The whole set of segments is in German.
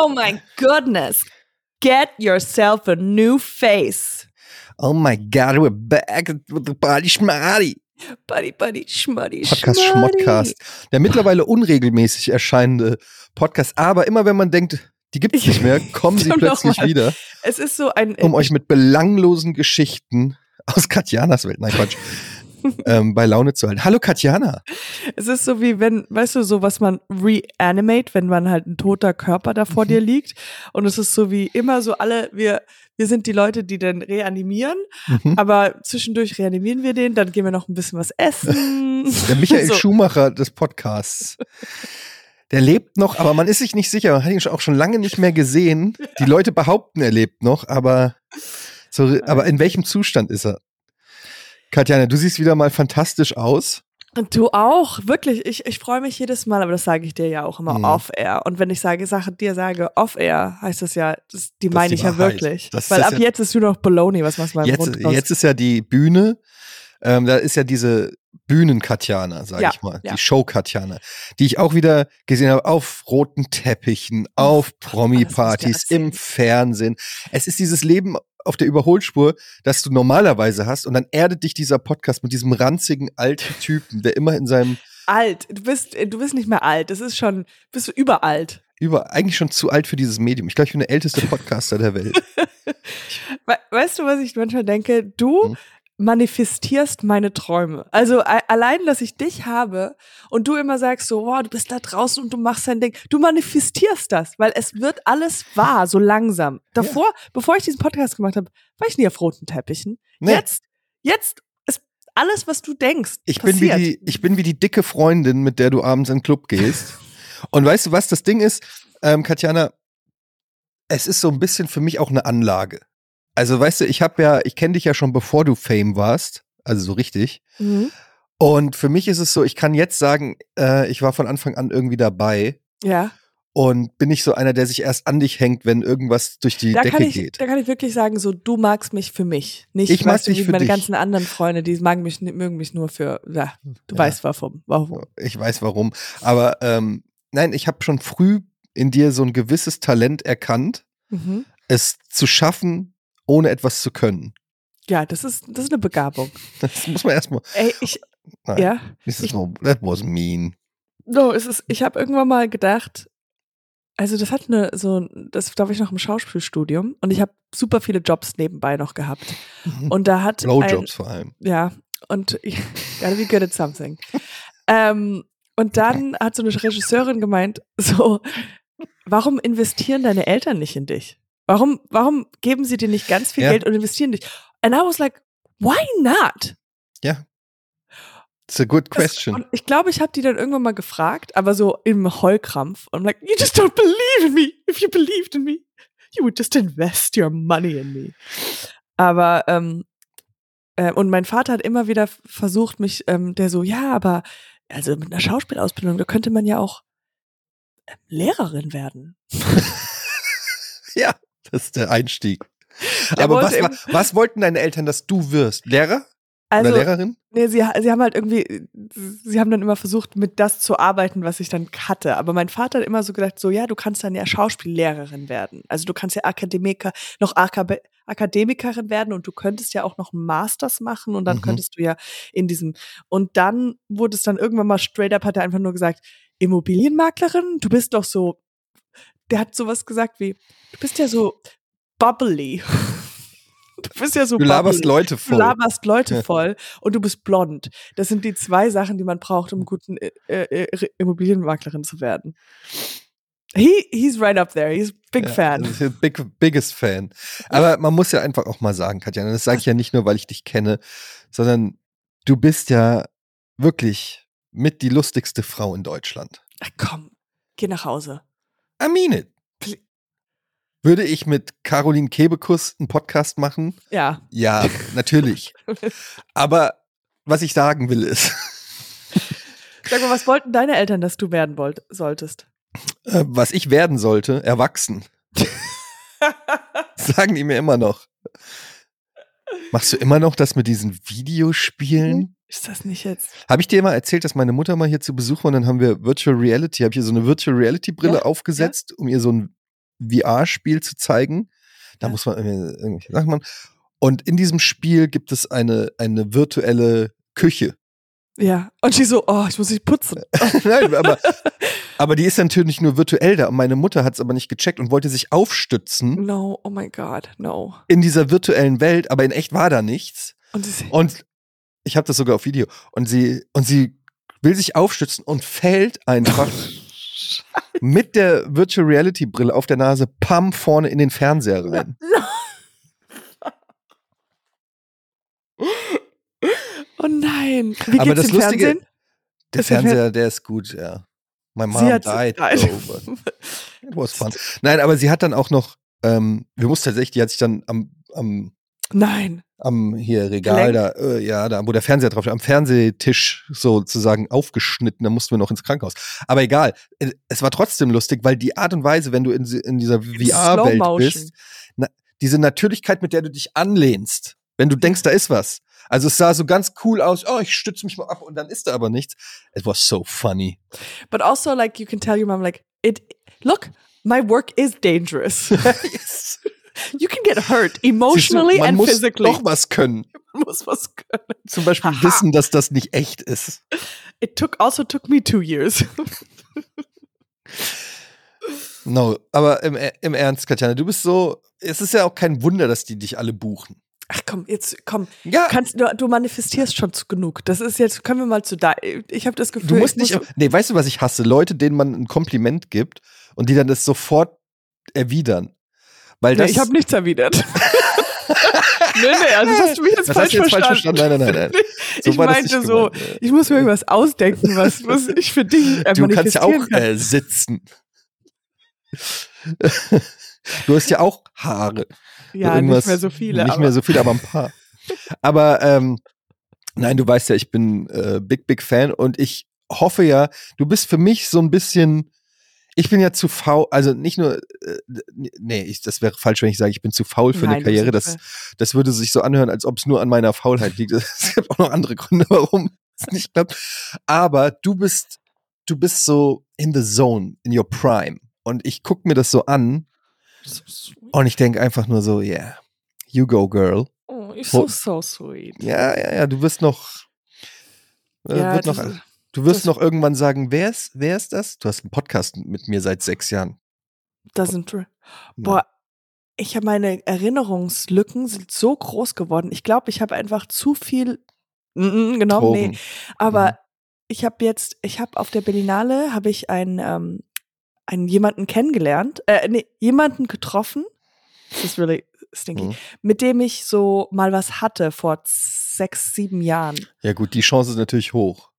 Oh my goodness. Get yourself a new face. Oh my God, we're back with the Party Schmadi. Buddy, buddy, schmuddy, Podcast. Schmodcast. Der mittlerweile unregelmäßig erscheinende Podcast. Aber immer wenn man denkt, die gibt es nicht mehr, kommen sie plötzlich wieder, Es ist so ein. um euch mit belanglosen Geschichten aus Katjanas Welt, nein Quatsch, ähm, bei Laune zu halten. Hallo Katjana. Es ist so wie wenn, weißt du, so was man reanimate, wenn man halt ein toter Körper da vor Mhm. dir liegt. Und es ist so wie immer so alle, wir, wir sind die Leute, die dann reanimieren, Mhm. aber zwischendurch reanimieren wir den, dann gehen wir noch ein bisschen was essen. Der Michael so. Schumacher des Podcasts. Der lebt noch, aber man ist sich nicht sicher. Man hat ihn auch schon lange nicht mehr gesehen. Die Leute behaupten, er lebt noch, aber, so, aber in welchem Zustand ist er? Katjana, du siehst wieder mal fantastisch aus. Und du auch, wirklich. Ich, ich freue mich jedes Mal, aber das sage ich dir ja auch immer Mhm. off-air. Und wenn ich sage, Sache dir sage off-air, heißt das ja, das, die meine ich ja Wahrheit. wirklich. Das Weil ab ja- jetzt ist nur noch Bologna, was machst du beim Jetzt, jetzt ist ja die Bühne, ähm, da ist ja diese Bühnen-Katjana, sag Ja, ich mal, ja. die Show-Katjana, die ich auch wieder gesehen habe auf roten Teppichen, auf Promi-Partys, im Fernsehen. Es ist dieses Leben auf der Überholspur, das du normalerweise hast und dann erdet dich dieser Podcast mit diesem ranzigen alten Typen, der immer in seinem alt. Du bist, äh, du bist nicht mehr alt. Das ist schon, bist du überalt. über eigentlich schon zu alt für dieses Medium. Ich glaube, ich bin der älteste Podcaster der Welt. We weißt du, was ich manchmal denke? Du Hm. Manifestierst meine Träume. Also allein, dass ich dich habe und du immer sagst so, wow, du bist da draußen und du machst dein Ding. Du manifestierst das, weil es wird alles wahr, so langsam. Davor, bevor ich diesen Podcast gemacht habe, war ich nie auf roten Teppichen. Nee. Jetzt, jetzt ist alles, was du denkst, Ich bin, wie die, ich bin wie die dicke Freundin, mit der du abends in den Club gehst. Und weißt du, was das Ding ist, ähm, Katjana? Es ist so ein bisschen für mich auch eine Anlage. Also, weißt du, ich habe ja, ich kenne dich ja schon bevor du Fame warst, also so richtig. Mhm. Und für mich ist es so, ich kann jetzt sagen, äh, ich war von Anfang an irgendwie dabei Ja. und bin nicht so einer, der sich erst an dich hängt, wenn irgendwas durch die Da Decke kann, ich, geht. da kann ich wirklich sagen, so du magst mich für mich. Nicht, Ich mag dich wie für meine dich. ganzen anderen Freunde, die mögen mich, mögen mich nur für, ja, du Ja. weißt warum. warum. Ich weiß warum. Aber ähm, nein, ich habe schon früh in dir so ein gewisses Talent erkannt, Mhm. es zu schaffen, ohne etwas zu können. Ja, das ist, das ist eine Begabung. Das muss man erstmal. Ey, ich, Nein, ja, this is no, that was mean. no, es ist, ich habe irgendwann mal gedacht, also das hat eine, so, das da war ich noch im Schauspielstudium und ich habe super viele Jobs nebenbei noch gehabt. Und da hat ein, Blowjobs vor allem. Ja, und ich gotta be good at something. ähm, und dann hat so eine Regisseurin gemeint, so, warum investieren deine Eltern nicht in dich? Warum, warum geben sie dir nicht ganz viel Ja. Geld und investieren dich? And I was like, why not? Ja. It's a good Das- question. Und ich glaube, ich habe die dann irgendwann mal gefragt, aber so im Heulkrampf. Und I'm like, you just don't believe in me. If you believed in me, you would just invest your money in me. Aber, ähm, äh, und mein Vater hat immer wieder versucht, mich, ähm, der so, ja, aber, also mit einer Schauspielausbildung, da könnte man ja auch ähm, Lehrerin werden. ja, das ist der Einstieg. Der Aber was, was wollten deine Eltern, dass du wirst? Lehrer Also, oder Lehrerin? Nee, sie, sie haben halt irgendwie, sie haben dann immer versucht, mit das zu arbeiten, was ich dann hatte. Aber mein Vater hat immer so gedacht, so, ja, du kannst dann ja Schauspiellehrerin werden. Also du kannst ja Akademiker, noch Akab Akademikerin werden und du könntest ja auch noch einen Masters machen und dann Mhm. könntest du ja in diesem, und dann wurde es dann irgendwann mal straight up, hat er einfach nur gesagt, Immobilienmaklerin, du bist doch so, der hat sowas gesagt wie, du bist ja so bubbly. Du bist ja so Du laberst bubbly. Leute Du voll. laberst Leute voll und du bist blond. Das sind die zwei Sachen, die man braucht, um guten äh, äh, Immobilienmaklerin zu werden. He, he's right up there. He's a big Ja, fan. ein Big, biggest Fan. Aber man muss ja einfach auch mal sagen, Katja, das sage ich ja nicht nur, weil ich dich kenne, sondern du bist ja wirklich mit die lustigste Frau in Deutschland. Ach, komm, geh nach Hause. I mean it. Würde ich mit Caroline Kebekus einen Podcast machen? Ja. Ja, natürlich. Aber was ich sagen will ist, Sag mal, was wollten deine Eltern, dass du werden wollt, solltest? äh, was ich werden sollte, erwachsen, sagen die mir immer noch. Machst du immer noch das mit diesen Videospielen? Ist das nicht jetzt? Habe ich dir mal erzählt, dass meine Mutter mal hier zu Besuch war und dann haben wir Virtual Reality, habe ich ihr so eine Virtual Reality Brille Ja, aufgesetzt, um ihr so ein VR-Spiel zu zeigen. Da Ja. muss man irgendwie- irgendwelche Sachen machen. Und in diesem Spiel gibt es eine, eine virtuelle Küche. Ja. Und sie so, oh, ich muss mich putzen. Nein, aber, aber die ist natürlich nur virtuell da. Und meine Mutter hat es aber nicht gecheckt und wollte sich aufstützen No, oh my God, no. in dieser virtuellen Welt, aber in echt war da nichts. Und sie Und ich habe das sogar auf Video. Und sie, und sie will sich aufstützen und fällt einfach mit der Virtual Reality Brille auf der Nase, pam, vorne in den Fernseher rein. Oh nein. Wie Aber das Lustige- Fernsehen? Der Ist Fernseher, der ist gut, ja. My mom died. but it was fun. Nein, aber sie hat dann auch noch, ähm, wir mussten tatsächlich, die hat sich dann am, am, Nein. Am hier Regal da, äh, ja, da, wo der Fernseher drauf steht, am Fernsehtisch sozusagen aufgeschnitten, da mussten wir noch ins Krankenhaus. Aber egal, äh, es war trotzdem lustig, weil die Art und Weise, wenn du in, in dieser VR-Welt bist, na, diese Natürlichkeit, mit der du dich anlehnst, wenn du denkst, da ist was. Also es sah so ganz cool aus, oh, ich stütze mich mal ab und dann ist da aber nichts. It was so funny. But also, like, you can tell your mom, like, it, look, my work is dangerous. yes. You can get hurt Siehst du, emotionally man and muss physically. doch was können. Man muss was können. Zum Beispiel Aha. wissen, dass das nicht echt ist. It took, also took me two years. No, aber im, im Ernst, Katjana, du bist so, es ist ja auch kein Wunder, dass die dich alle buchen. Ach komm, jetzt komm. Ja, Kannst, du, du manifestierst schon genug. Das ist jetzt, können wir mal zu da. Ich habe das Gefühl, du musst ich nicht, nee, weißt du, was ich hasse? Leute, denen man ein Kompliment gibt und die dann das sofort erwidern. Weil Nee, das, ich habe nichts erwidert. nee, nee, also das hast du mich jetzt das falsch jetzt falsch verstanden. verstanden. Nein, nein, nein, nein. So ich meinte so, gemeint, ja. ich muss mir irgendwas ausdenken, was, was ich für dich äh, Du kannst ja auch manifestieren kann. äh, sitzen. du hast ja auch Haare. ja, nicht mehr so viele. Nicht aber, mehr so viele, aber ein paar. aber ähm, nein, du weißt ja, ich bin äh, Big, Big Fan und ich hoffe ja, du bist für mich so ein bisschen. Ich bin ja zu faul, also nicht nur, äh, nee, ich, das wäre falsch, wenn ich sage, ich bin zu faul für Nein, eine Karriere. bist Das, das würde sich so anhören, als ob es nur an meiner Faulheit liegt. Es gibt auch noch andere Gründe, warum es nicht klappt. Aber du bist, du bist so in the zone, in your prime. Und ich guck mir das so an So und ich denke einfach nur so, yeah, you go, girl. Oh, you're so, so sweet. Ja, ja, ja, du wirst noch. Äh, Ja, wird noch du wirst das- noch irgendwann sagen, wer ist, wer ist das? Du hast einen Podcast mit mir seit sechs Jahren. Doesn't true. Boah, ich habe meine Erinnerungslücken sind so groß geworden. Ich glaube, ich habe einfach zu viel mm, genommen. Drogen. Nee, aber Mhm. ich habe jetzt, ich habe auf der Berlinale habe ich einen, ähm, einen jemanden kennengelernt, äh, nee, jemanden getroffen. Das ist really stinky. Mhm. Mit dem ich so mal was hatte vor sechs, sieben Jahren. Ja, gut, die Chance ist natürlich hoch.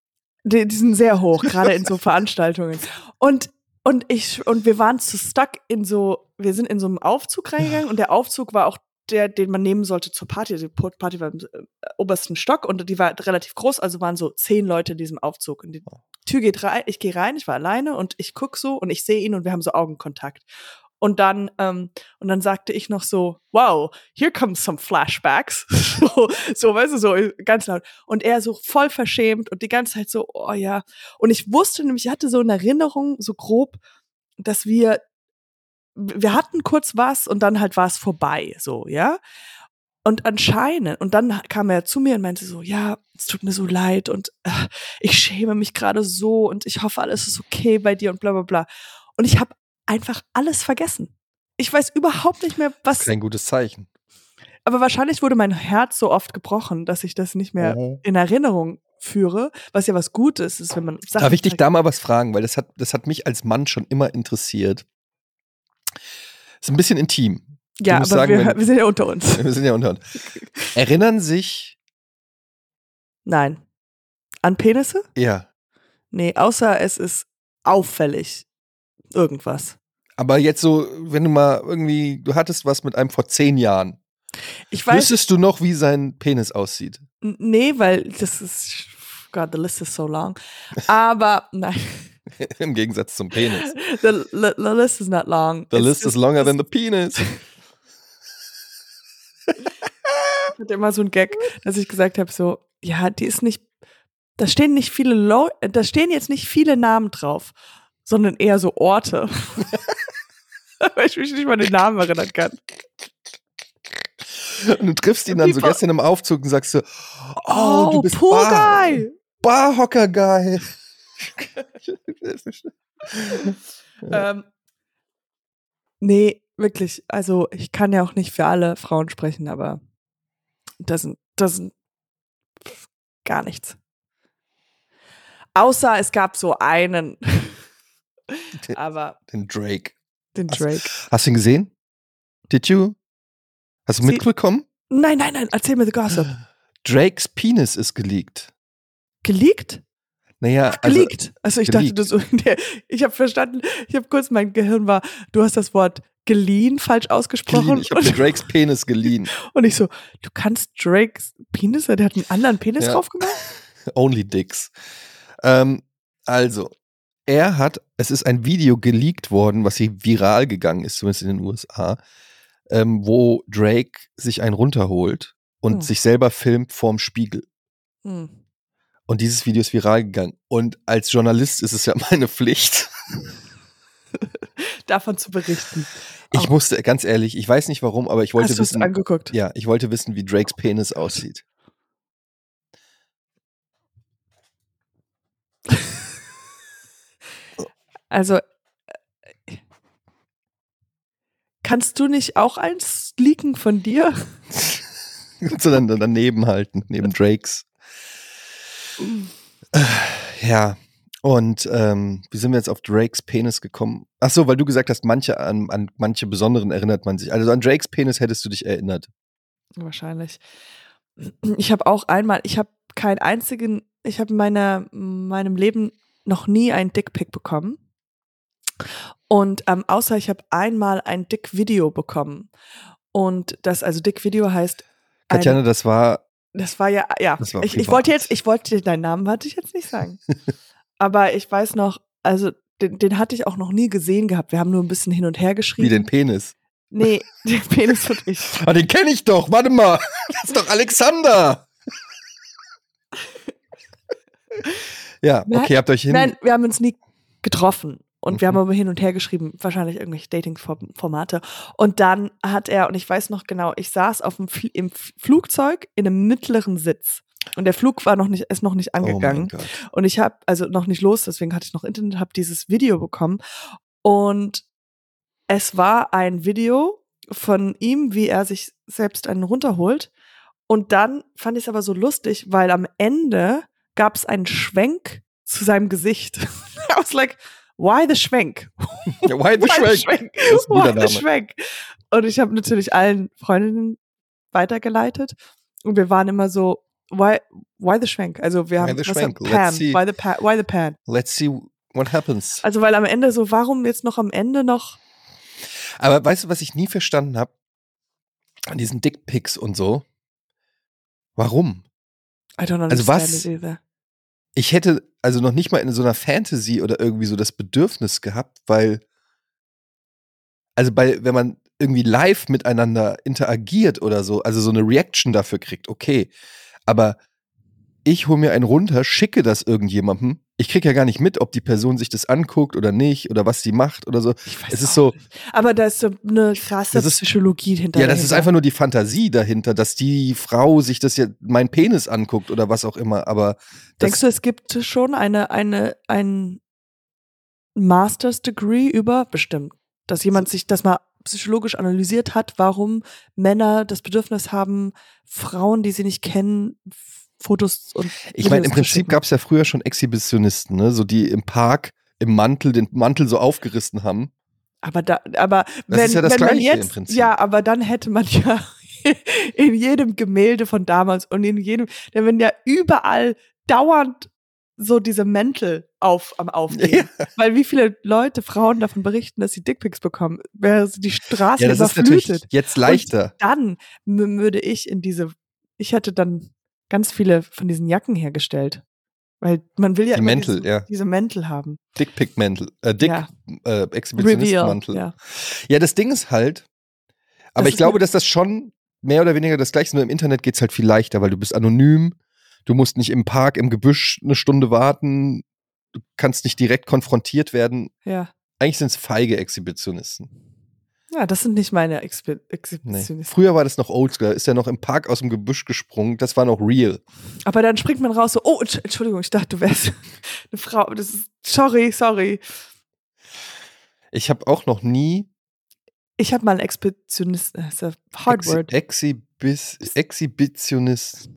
Die, die sind sehr hoch, gerade in so Veranstaltungen. Und, und ich, und wir waren zu stuck in so, wir sind in so einem Aufzug reingegangen und der Aufzug war auch der, den man nehmen sollte zur Party. Die Party war im äh, obersten Stock und die war relativ groß, also waren so zehn Leute in diesem Aufzug. Und die Tür geht rein, ich gehe rein, ich war alleine und ich guck so und ich sehe ihn und wir haben so Augenkontakt. Und dann, ähm, und dann sagte ich noch so, wow, here comes some flashbacks. so, so, weißt du, so ganz laut. Und er so voll verschämt und die ganze Zeit so, oh ja. Und ich wusste nämlich, ich hatte so eine Erinnerung, so grob, dass wir, wir hatten kurz was und dann halt war es vorbei, so, ja. Und anscheinend, und dann kam er zu mir und meinte so, ja, es tut mir so leid und äh, ich schäme mich gerade so und ich hoffe, alles ist okay bei dir und bla bla bla. Und ich habe einfach alles vergessen. Ich weiß überhaupt nicht mehr, was. Kein gutes Zeichen. Aber wahrscheinlich wurde mein Herz so oft gebrochen, dass ich das nicht mehr Mhm. in Erinnerung führe, was ja was Gutes ist, wenn man Sachen Darf ich dich da mal was fragen? Weil das hat, das hat mich als Mann schon immer interessiert. Ist ein bisschen intim. Ja, aber sagen, wir, wenn- wir sind ja unter uns. Wir sind ja unter uns. Erinnern sich, Nein. An Penisse? ja, Nee, außer es ist auffällig. Irgendwas. aber jetzt so, wenn du mal irgendwie, du hattest was mit einem vor zehn Jahren. Ich weiß, Wüsstest du noch, wie sein Penis aussieht? nee, weil das ist, God, the list is so long. Aber, nein, Im Gegensatz zum Penis. the, the, the list is not long. The It's list is longer than the penis. Ich hatte immer so ein Gag, dass ich gesagt habe, so, ja, die ist nicht, da stehen nicht viele Leute, da stehen jetzt nicht viele Namen drauf, sondern eher so Orte. Weil ich mich nicht mal den Namen erinnern kann. Und du triffst ihn dann so gestern im Aufzug und sagst so, oh, Oh, du bist Pool Bar Guy. Barhocker Guy. Ähm, nee, wirklich. Also ich kann ja auch nicht für alle Frauen sprechen, aber das sind, das sind gar nichts. Außer es gab so einen. Aber Den Drake. den? Drake. Hast du ihn gesehen? Did you? Hast du Sie- mitbekommen? Nein, nein, nein, erzähl mir the gossip. Drakes Penis ist geleakt. Geleakt? Naja, also, Geleakt. Also, ich dachte, geleakt. du so, ich habe verstanden, ich habe kurz, mein Gehirn war, du hast das Wort geliehen falsch ausgesprochen. geliehen. ich habe Drakes Penis geliehen. und ich so, du kannst Drakes Penis, der hat einen anderen Penis Ja. drauf gemacht? Only Dicks. Ähm, also, er hat, es ist ein Video geleakt worden, was hier viral gegangen ist, zumindest in den USA, ähm, wo Drake sich einen runterholt und Hm. sich selber filmt vorm Spiegel. Hm. Und dieses Video ist viral gegangen. Und als Journalist ist es ja meine Pflicht. Davon zu berichten. Ich Auch- musste, ganz ehrlich, ich weiß nicht warum, aber ich wollte Hast wissen, angeguckt? ja, ich wollte wissen, wie Drakes Penis aussieht. Also, äh, kannst du nicht auch eins leaken von dir? Sondern dann daneben halten, neben Drakes. Ja. Und ähm, wie sind wir jetzt auf Drakes Penis gekommen? Ach so, weil du gesagt hast, manche an, an manche besonderen erinnert man sich. Also an Drakes Penis hättest du dich erinnert. Wahrscheinlich. Ich habe auch einmal, ich habe keinen einzigen, ich habe in meiner, meinem Leben noch nie einen Dickpick bekommen. Und ähm, außer ich habe einmal ein Dick-Video bekommen. Und das, also Dick-Video heißt, Katjana, das war das war ja, ja, war ich, ich wollte jetzt, ich wollte deinen Namen, wollte ich jetzt nicht sagen. Aber ich weiß noch, also den, den hatte ich auch noch nie gesehen gehabt. Wir haben nur ein bisschen hin und her geschrieben. wie den Penis. Nee, den Penis und ich. Ah, den kenne ich doch. Warte mal. Das ist doch Alexander. ja, okay, habt euch hin. Nein, wir haben uns nie getroffen. Und wir Mhm. haben aber hin und her geschrieben, wahrscheinlich irgendwelche Dating-Formate. Und dann hat er, und ich weiß noch genau, ich saß auf dem Fl im Flugzeug in einem mittleren Sitz. Und der Flug war noch nicht, ist noch nicht oh angegangen. Gott. Und ich habe, also noch nicht los, deswegen hatte ich noch Internet, habe dieses Video bekommen. Und es war ein Video von ihm, wie er sich selbst einen runterholt. Und dann fand ich es aber so lustig, weil am Ende gab es einen Schwenk zu seinem Gesicht. I was like, why the Schwenk? Ja, why the Why Schwenk? ein guter Why the Name. Schwenk? Und ich habe natürlich allen Freundinnen weitergeleitet. Und wir waren immer so, why, why the Schwenk? Also wir Why haben the was Schwenk? haben- Let's Pan, see. why the pan, why the pan? Let's see what happens. Also weil am Ende so, warum jetzt noch am Ende noch? Aber weißt du, was ich nie verstanden habe? An diesen Dickpics und so. Warum? I don't understand Also was- it either. Ich hätte also noch nicht mal in so einer Fantasy oder irgendwie so das Bedürfnis gehabt, weil also bei wenn man irgendwie live miteinander interagiert oder so, also so eine Reaction dafür kriegt, okay. Aber ich hole mir einen runter, schicke das irgendjemandem. Ich kriege ja gar nicht mit, ob die Person sich das anguckt oder nicht oder was sie macht oder so. Ich weiß Es ist so. Aber da ist so eine krasse Das ist- Psychologie hinter. ja, das ist einfach nur die Fantasie dahinter, dass die Frau sich das ja mein Penis anguckt oder was auch immer. Aber Denkst du, es gibt schon eine, eine, ein Master's Degree über bestimmt, dass jemand sich das mal psychologisch analysiert hat, warum Männer das Bedürfnis haben, Frauen, die sie nicht kennen, Fotos und Ich meine, im Prinzip gab es ja früher schon Exhibitionisten, ne? so die im Park im Mantel den Mantel so aufgerissen haben. Aber da, aber Das wenn, ja wenn man jetzt, Prinzip. ja, aber dann hätte man ja in jedem Gemälde von damals und in jedem, denn wenn ja überall dauernd so diese Mäntel auf am Aufgehen. Weil wie viele Leute, Frauen davon berichten, dass sie Dickpics bekommen, wäre die Straße Ja, das ist natürlich überflutet. jetzt leichter. Dann m- würde ich in diese, ich hätte dann ganz viele von diesen Jacken hergestellt. Weil man will ja Die Mäntel, diese, ja. diese Mäntel haben. Dickpick-Mäntel, äh, Dick Ja. äh, Exhibitionistenmantel. ja. Ja, das Ding ist halt, aber Das ich glaube, eine- dass das schon mehr oder weniger das gleiche ist. Nur im Internet geht's halt viel leichter, weil du bist anonym. Du musst nicht im Park, im Gebüsch eine Stunde warten. Du kannst nicht direkt konfrontiert werden. Ja. Eigentlich sind es feige Exhibitionisten. Ja, das sind nicht meine Expe Nee. Exhibitionisten. Früher war das noch oldschool. Ist er noch im Park aus dem Gebüsch gesprungen. Das war noch real. Aber dann springt man raus so, oh, Entsch- Entschuldigung, ich dachte, du wärst eine Frau. Das ist, sorry, sorry. Ich habe auch noch nie Ich habe mal einen Expeditionist, das ist ein hard Exhi word. Exhibis Exhibitionist.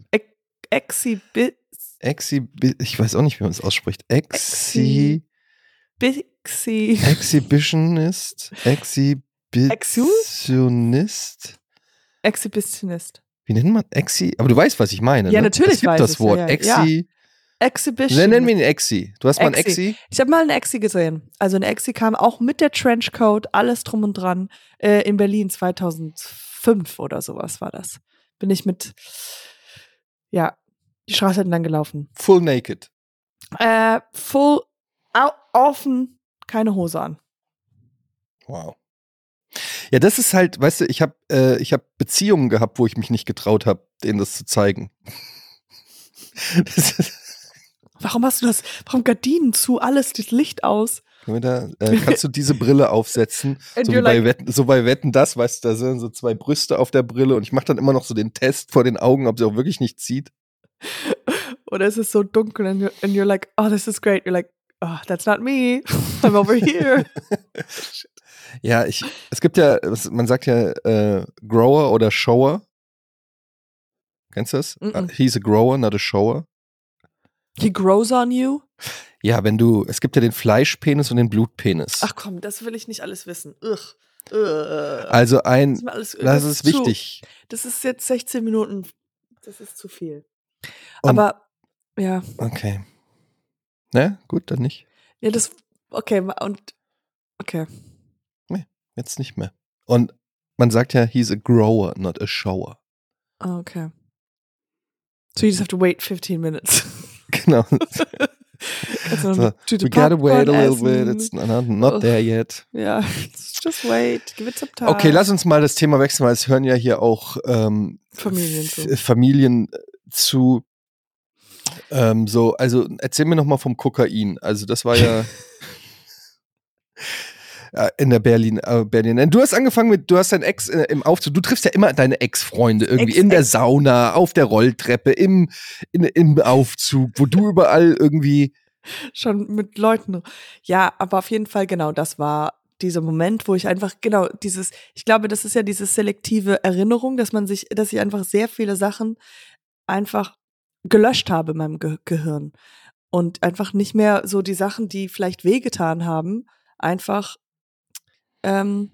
Exhibit, Exhibi ich weiß auch nicht, wie man es ausspricht. Exhi. Exhibitionist. Exhibitionist. Exhibitionist. Wie nennt man Exi? Aber du weißt, was ich meine. Ja, ne? natürlich es gibt weiß das ich's, ja, Wort. ja. Exi. Exhibition. Wer nennen wir ihn Exi? Du hast mal ein Exi. Exi? Ich habe mal eine Exi gesehen. Also eine Exi kam auch mit der Trenchcoat, alles drum und dran, äh, in Berlin 2005 oder sowas war das. Bin ich mit, ja, die Straße entlang gelaufen. Full naked. Äh, full, au, offen, keine Hose an. Wow. Ja, das ist halt, weißt du, ich habe äh, ich hab Beziehungen gehabt, wo ich mich nicht getraut habe, denen das zu zeigen. Das ist, Warum hast du das? Warum Gardinen zu, alles das Licht aus? Da, äh, kannst du diese Brille aufsetzen? So, wie bei like- Wetten, so bei Wetten das, weißt du, da sind so zwei Brüste auf der Brille und ich mache dann immer noch so den Test vor den Augen, ob sie auch wirklich nicht zieht. Oder ist es so dunkel and you're, and you're like, oh, this is great. You're like, oh, that's not me. I'm over here. Ja, ich, es gibt ja, man sagt ja äh, Grower oder Shower. Kennst du das? Mm-mm. Uh, He's a grower, not a shower. He grows on you. Ja, wenn du, es gibt ja den Fleischpenis und den Blutpenis. Ach komm, das will ich nicht alles wissen. Ugh. Ugh. also das ein, ist, mir alles, das ist zu- wichtig. Das ist jetzt 16 Minuten. Das ist zu viel. Und- Aber, ja. Okay. Ne, gut, dann nicht. Ja, das, okay, und, okay. Jetzt nicht mehr. Und man sagt ja, he's a grower, not a shower. Ah, okay. So you just have to wait 15 minutes. Genau. So, We gotta wait a little Popcorn bit. essen. It's not, not there yet. Ja, just wait. Give it some time. Okay, lass uns mal das Thema wechseln, weil es hören ja hier auch ähm, Familien zu. Familien äh, zu. Ähm, so, also erzähl mir noch mal vom Kokain. Also das war ja Ja, in der Berlin, äh, Berlin. Du hast angefangen mit, du hast dein Ex äh, im Aufzug. Du triffst ja immer deine Ex-Freunde irgendwie Ex- in der Sauna, auf der Rolltreppe, im, in, im Aufzug, wo du überall irgendwie. Schon mit Leuten. Ja, aber auf jeden Fall, genau, das war dieser Moment, wo ich einfach, genau, dieses, ich glaube, das ist ja diese selektive Erinnerung, dass man sich, dass ich einfach sehr viele Sachen einfach gelöscht habe in meinem Ge Gehirn. Und einfach nicht mehr so die Sachen, die vielleicht wehgetan haben, einfach ähm,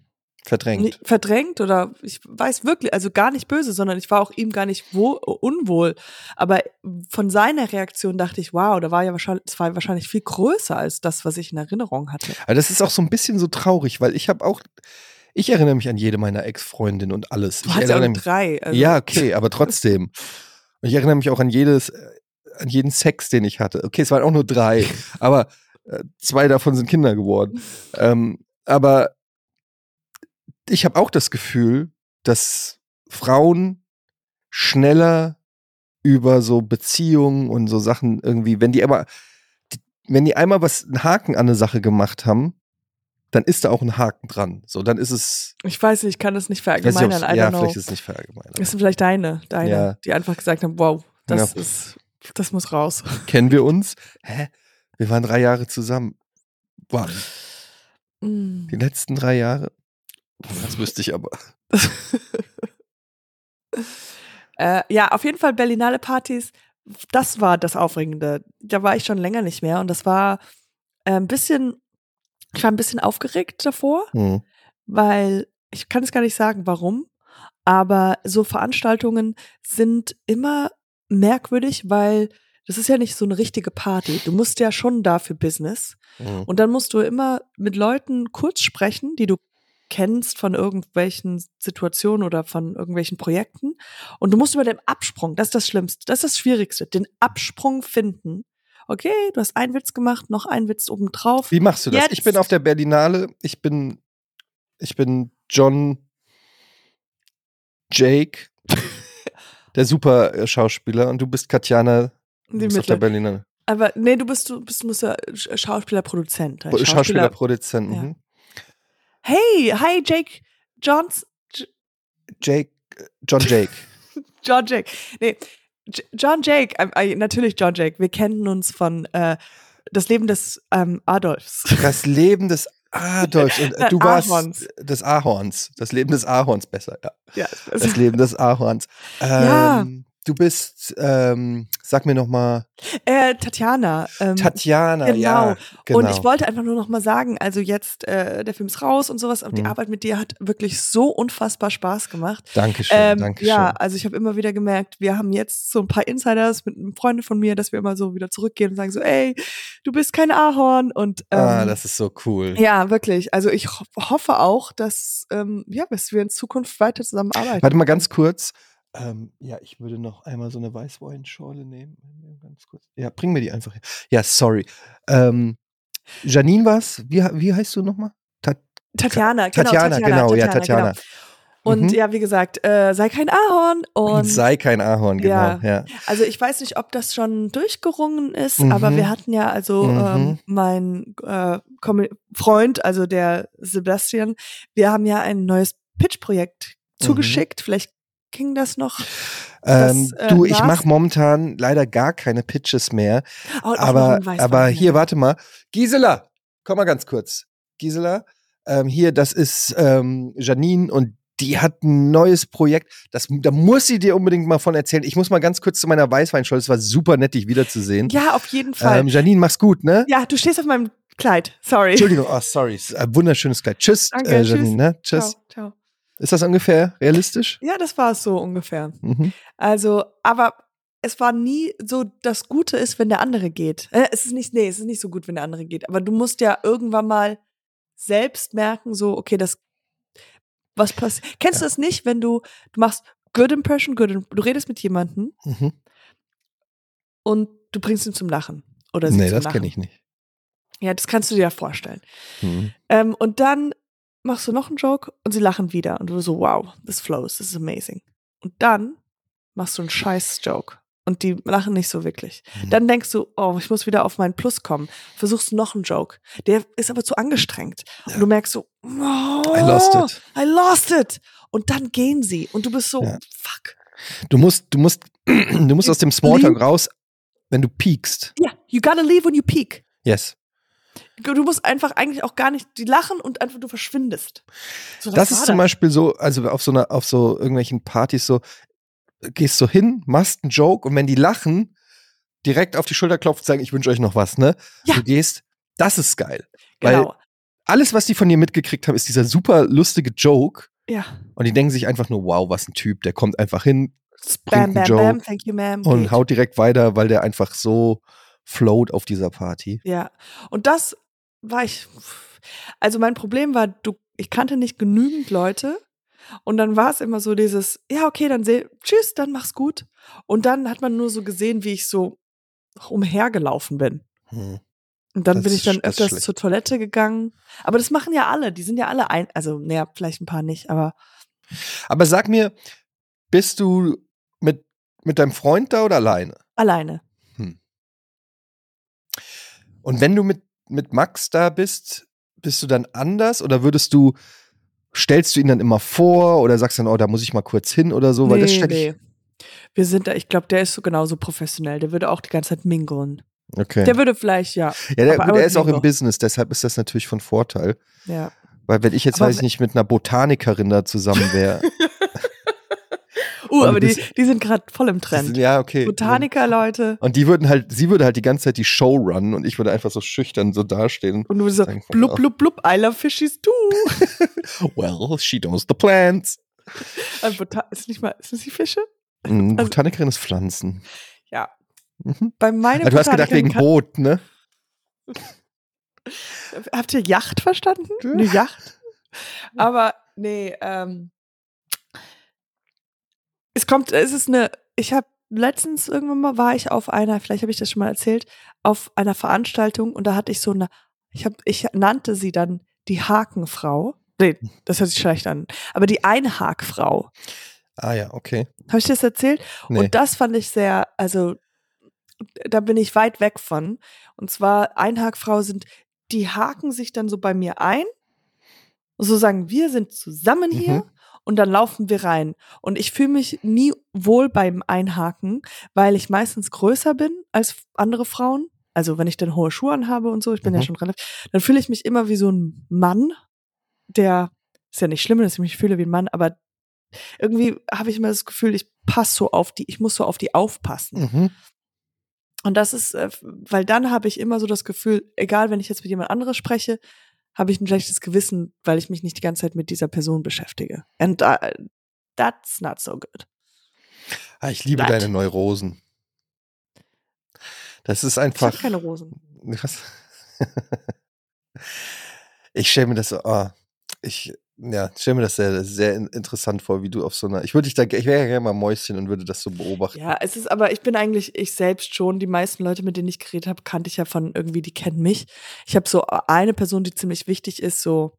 Verdrängt. verdrängt oder ich weiß wirklich, also gar nicht böse, sondern ich war auch ihm gar nicht wo, unwohl. Aber von seiner Reaktion dachte ich, wow, da war ja wahrscheinlich, es war wahrscheinlich viel größer als das, was ich in Erinnerung hatte. Aber das ist auch so ein bisschen so traurig, weil ich habe auch, ich erinnere mich an jede meiner Ex-Freundinnen und alles. Du ich hattest ja mich, drei. Also, ja, okay, aber trotzdem. Und ich erinnere mich auch an jedes, äh, an jeden Sex, den ich hatte. Okay, es waren auch nur drei, aber äh, zwei davon sind Kinder geworden. Ähm, aber ich habe auch das Gefühl, dass Frauen schneller über so Beziehungen und so Sachen irgendwie, wenn die aber, wenn die einmal was, einen Haken an eine Sache gemacht haben, dann ist da auch ein Haken dran. So, dann ist es, Ich weiß nicht, ich kann das nicht ich verallgemeinern. ob's- I ja, know. vielleicht ist es nicht verallgemeinert. Das sind vielleicht deine, deine, Ja. die einfach gesagt haben, wow, das Ja. ist, das muss raus. Kennen wir uns? Hä? Wir waren drei Jahre zusammen. Boah, Mm. die letzten drei Jahre? Das wüsste ich aber. Äh, ja, auf jeden Fall Berlinale Partys. Das war das Aufregende. Da war ich schon länger nicht mehr und das war äh, ein bisschen, ich war ein bisschen aufgeregt davor, Hm. weil ich kann es gar nicht sagen, warum, aber so Veranstaltungen sind immer merkwürdig, weil das ist ja nicht so eine richtige Party. Du musst ja schon dafür Business. Hm. Und dann musst du immer mit Leuten kurz sprechen, die du kennst von irgendwelchen Situationen oder von irgendwelchen Projekten. Und du musst über den Absprung, das ist das Schlimmste, das ist das Schwierigste, den Absprung finden. Okay, du hast einen Witz gemacht, noch einen Witz obendrauf. Wie machst du das? Ich bin Jetzt. auf der Berlinale. Ich bin, ich bin John Jake, der super Schauspieler, und du bist Katjana, Du bist doch der. Berliner. Aber nee, du bist, du bist, musst ja Sch- Schauspieler, Produzent. Schauspieler, ja. Hey, hi Jake Johns, J Jake, John Jake. John Jake. Nee, J John Jake, ähm, äh, natürlich John Jake. Wir kennen uns von äh, das Leben des ähm, Adolfs. Das Leben des Adolfs. Und äh, du warst Ahorns. des Ahorns. Das Leben des Ahorns besser, ja. ja, Das Leben des Ahorns. Ähm, Ja. Du bist, ähm, sag mir noch mal, äh, Tatjana. Ähm, Tatjana, genau. ja, genau. Und ich wollte einfach nur noch mal sagen, also jetzt, äh, der Film ist raus und sowas, und die Hm. Arbeit mit dir hat wirklich so unfassbar Spaß gemacht. Dankeschön, Ähm, Dankeschön. ja, also ich habe immer wieder gemerkt, wir haben jetzt so ein paar Insiders mit einem Freund von mir, dass wir immer so wieder zurückgehen und sagen so, ey, du bist kein Ahorn und ähm, ah, das ist so cool. ja, wirklich. Also ich ho hoffe auch, dass ähm, ja, dass wir in Zukunft weiter zusammenarbeiten. Warte mal ganz kurz. Ähm, ja, ich würde noch einmal so eine Weißweinschorle nehmen. Ganz kurz. Ja, bring mir die einfach her. Ja, sorry. Ähm, Janine was? Wie, wie heißt du nochmal? Tat Tatjana, genau, Tatjana, genau, ja, Tatjana. Genau. Und Mhm. ja, wie gesagt, äh, sei kein Ahorn und Sei kein Ahorn, genau. Ja. Ja. Also ich weiß nicht, ob das schon durchgerungen ist, Mhm. aber wir hatten ja also Mhm. ähm, mein äh, Freund, also der Sebastian, wir haben ja ein neues Pitch-Projekt Mhm. zugeschickt. Vielleicht ging das noch. Ähm, Das, äh, du, ich war's? mache momentan leider gar keine Pitches mehr. Oh, aber aber hier, warte mal. Gisela, komm mal ganz kurz. Gisela, ähm, hier, das ist ähm, Janine und die hat ein neues Projekt. Das, da muss sie dir unbedingt mal von erzählen. Ich muss mal ganz kurz zu meiner Weißweinschorle. Es war super nett, dich wiederzusehen. Ja, auf jeden Fall. Ähm, Janine, mach's gut, ne? ja, du stehst auf meinem Kleid. Sorry. Entschuldigung, oh, sorry. Wunderschönes Kleid. Tschüss, Danke, äh, tschüss. Janine, ne? Tschüss. Ciao, ciao. Ist das ungefähr realistisch? Ja, das war es so ungefähr. Mhm. Also, aber es war nie so, das Gute ist, wenn der andere geht. Äh, es ist nicht, nee, es ist nicht so gut, wenn der andere geht. Aber du musst ja irgendwann mal selbst merken, so, okay, das, was passiert. Kennst du das nicht, wenn du, du machst Good Impression, Good, Im- du redest mit jemandem Mhm. und du bringst ihn zum Lachen. Oder Nee, das kenne ich nicht. Ja, das kannst du dir ja vorstellen. Mhm. Ähm, und dann machst du noch einen Joke und sie lachen wieder. Und du so, wow, this flows, this is amazing. Und dann machst du einen scheiß Joke. Und die lachen nicht so wirklich. Mhm. Dann denkst du, oh, ich muss wieder auf meinen Plus kommen. Versuchst noch einen Joke. Der ist aber zu angestrengt. Und du merkst so, oh, I lost it. I lost it. Und dann gehen sie. Und du bist so, Ja. fuck. Du musst, du musst, du musst aus dem Smalltalk Leave- raus, wenn du peakst. Ja, you gotta leave when you peak. Yes. Du musst einfach eigentlich auch gar nicht, die lachen und einfach du verschwindest. So, Das ist zum Beispiel so, also auf so einer, auf so irgendwelchen Partys so, gehst so hin, machst einen Joke und wenn die lachen, direkt auf die Schulter klopfen und sagen, ich wünsche euch noch was, ne? Ja. Du gehst, das ist geil. Weil Genau. alles, was die von dir mitgekriegt haben, ist dieser super lustige Joke Ja. und die denken sich einfach nur, wow, was ein Typ, der kommt einfach hin Bam, bam, Joke bam, thank you, ma'am. und geht. haut direkt weiter, weil der einfach so float auf dieser Party. Ja. Und das war ich. Also mein Problem war, du, ich kannte nicht genügend Leute. Und dann war es immer so dieses, ja, okay, dann seh, tschüss, dann mach's gut. Und dann hat man nur so gesehen, wie ich so umhergelaufen bin. Hm. Und dann Das bin ich dann öfters zur Toilette gegangen. Aber das machen ja alle. Die sind ja alle ein, also, naja, vielleicht ein paar nicht, aber Aber sag mir, bist du mit, mit deinem Freund da oder alleine? alleine. Und wenn du mit, mit Max da bist, bist du dann anders oder würdest du, stellst du ihn dann immer vor oder sagst dann, oh, da muss ich mal kurz hin oder so? Weil das stelle ich. Wir sind da, ich glaube, der ist so genauso professionell. Der würde auch die ganze Zeit mingeln. Okay. Der würde vielleicht, ja. ja, der, aber gut, er ist auch im. Business, deshalb ist das natürlich von Vorteil. Ja. Weil wenn ich jetzt, Aber weiß ich nicht, mit einer Botanikerin da zusammen wäre. Uh, aber die, die sind gerade voll im Trend. ja, okay. Botaniker, Leute. Und die würden halt, sie würde halt die ganze Zeit die Show runnen und ich würde einfach so schüchtern so dastehen. Und du so, Sagen, blub, blub, blub, I love fishies too. Well, she knows the plants. Bota- ist nicht mal, ist das die Fische? Mhm, Also- Botanikerin ist Pflanzen. Ja. Mhm. Bei meiner Ah, du hast gedacht wegen Boot, ne? Habt ihr Yacht verstanden? Eine Yacht? Aber nee, ähm. Es kommt, es ist eine, ich habe letztens irgendwann mal war ich auf einer, vielleicht habe ich das schon mal erzählt, auf einer Veranstaltung und da hatte ich so eine, ich habe, ich nannte sie dann die Hakenfrau. Nee, das hört sich schlecht an. Aber die Einhakfrau. Ah ja, okay. Habe ich das erzählt? Nee. Und das fand ich sehr, also da bin ich weit weg von. Und zwar Einhakfrau sind, die haken sich dann so bei mir ein. So sagen, wir sind zusammen hier Mhm. Und dann laufen wir rein. Und ich fühle mich nie wohl beim Einhaken, weil ich meistens größer bin als andere Frauen. Also wenn ich dann hohe Schuhe anhabe und so, ich bin ja Mhm. schon relativ, dann fühle ich mich immer wie so ein Mann, der, ist ja nicht schlimm, dass ich mich fühle wie ein Mann, aber irgendwie habe ich immer das Gefühl, ich passe so auf die, ich muss so auf die aufpassen. Mhm. Und das ist, äh, weil dann habe ich immer so das Gefühl, egal, wenn ich jetzt mit jemand anderes spreche, habe ich ein schlechtes Gewissen, weil ich mich nicht die ganze Zeit mit dieser Person beschäftige. And uh, that's not so good. Ah, ich liebe That. deine Neurosen. Das ist Ich habe einfach. keine Rosen. Was? ich stelle mir das so, ah, ich, ja, stelle mir das sehr, sehr in- interessant vor, wie du auf so einer, ich würde dich da, ich wäre ja gerne mal Mäuschen und würde das so beobachten. Ja, es ist aber, ich bin eigentlich ich selbst schon. Die meisten Leute, mit denen ich geredet habe, kannte ich ja von irgendwie, die kennen mich. Ich habe so eine Person, die ziemlich wichtig ist, so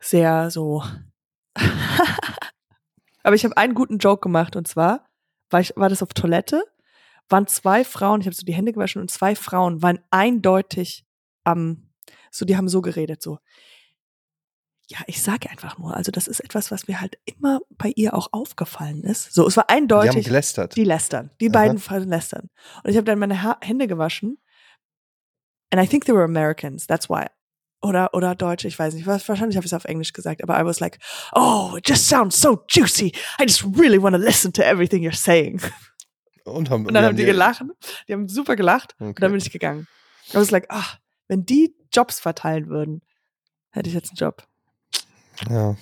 sehr so. aber ich habe einen guten Joke gemacht und zwar war, ich, war das auf Toilette, waren zwei Frauen, ich habe so die Hände gewaschen und zwei Frauen waren eindeutig am, so die haben so geredet, so. Ja, ich sage einfach nur, also das ist etwas, was mir halt immer bei ihr auch aufgefallen ist. So, es war Die haben eindeutig. gelästert. Die lästern. Die Aha. beiden Frauen lästern. Und ich habe dann meine ha Hände gewaschen. And I think they were Americans. That's why. Oder, oder Deutsche, ich weiß nicht. Wahrscheinlich habe ich es auf Englisch gesagt, aber I was like, oh, it just sounds so juicy. I just really want to listen to everything you're saying. und haben, Und dann wie haben die gelacht. Die haben super gelacht. Und Okay. dann bin ich gegangen. I was like, ach, wenn die Jobs verteilen würden, hätte ich jetzt einen Job. Ja.